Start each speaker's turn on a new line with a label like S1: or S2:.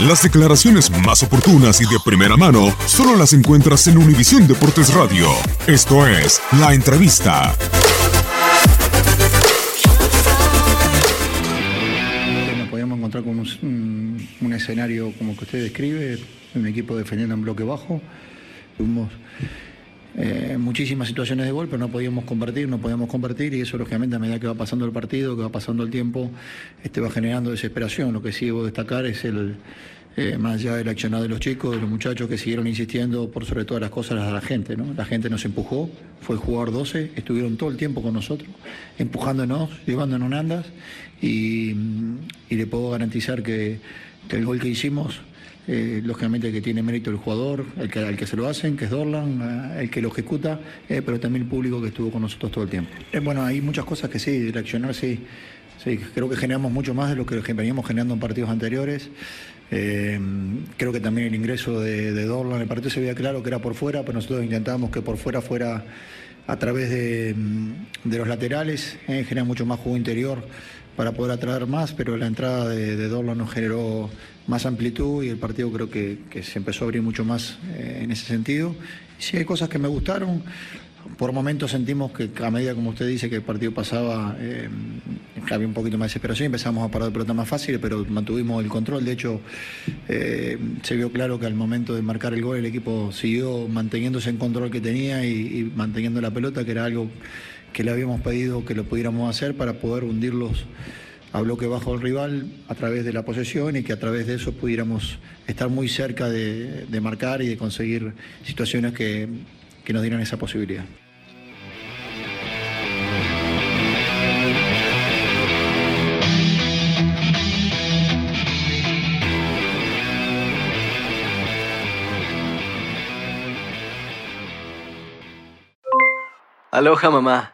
S1: Las declaraciones más oportunas y de primera mano solo las encuentras en Univisión Deportes Radio. Esto es La Entrevista.
S2: Nos podíamos encontrar con un escenario como que usted describe, un equipo defendiendo en bloque bajo. Tuvimos eh, muchísimas situaciones de gol, pero no podíamos convertir, no podíamos convertir y eso lógicamente a medida que va pasando el partido, que va pasando el tiempo, este va generando desesperación. Lo que sí debo destacar es el, eh, más allá del accionado de los chicos, de los muchachos que siguieron insistiendo por sobre todas las cosas a la gente. ¿no? La gente nos empujó, fue el jugador 12, estuvieron todo el tiempo con nosotros, empujándonos, llevándonos andas y, y le puedo garantizar que, que el gol que hicimos eh, lógicamente que tiene mérito el jugador, el que, el que se lo hacen, que es Dorlan, eh, el que lo ejecuta, eh, pero también el público que estuvo con nosotros todo el tiempo. Bueno, hay muchas cosas que sí, reaccionar sí, sí, creo que generamos mucho más de lo que veníamos generando en partidos anteriores. Creo que también el ingreso de, de Dorlan, el partido se veía claro que era por fuera, pero nosotros intentábamos que por fuera fuera a través de, mm, de los laterales, eh, genera mucho más juego interior para poder atraer más, pero la entrada de, de Dorlan nos generó más amplitud y el partido creo que, se empezó a abrir mucho más eh, en ese sentido. Y sí hay cosas que me gustaron, por momentos sentimos que a medida, como usted dice, que el partido pasaba, eh, había un poquito más de desesperación, empezamos a parar de pelota más fácil, pero mantuvimos el control. De hecho, eh, se vio claro que al momento de marcar el gol el equipo siguió manteniéndose en control que tenía y, y manteniendo la pelota, que era algo que le habíamos pedido que lo pudiéramos hacer para poder hundirlos a bloque bajo del rival a través de la posesión y que a través de eso pudiéramos estar muy cerca de, de marcar y de conseguir situaciones que, que nos dieran esa posibilidad.
S3: Aloha mamá,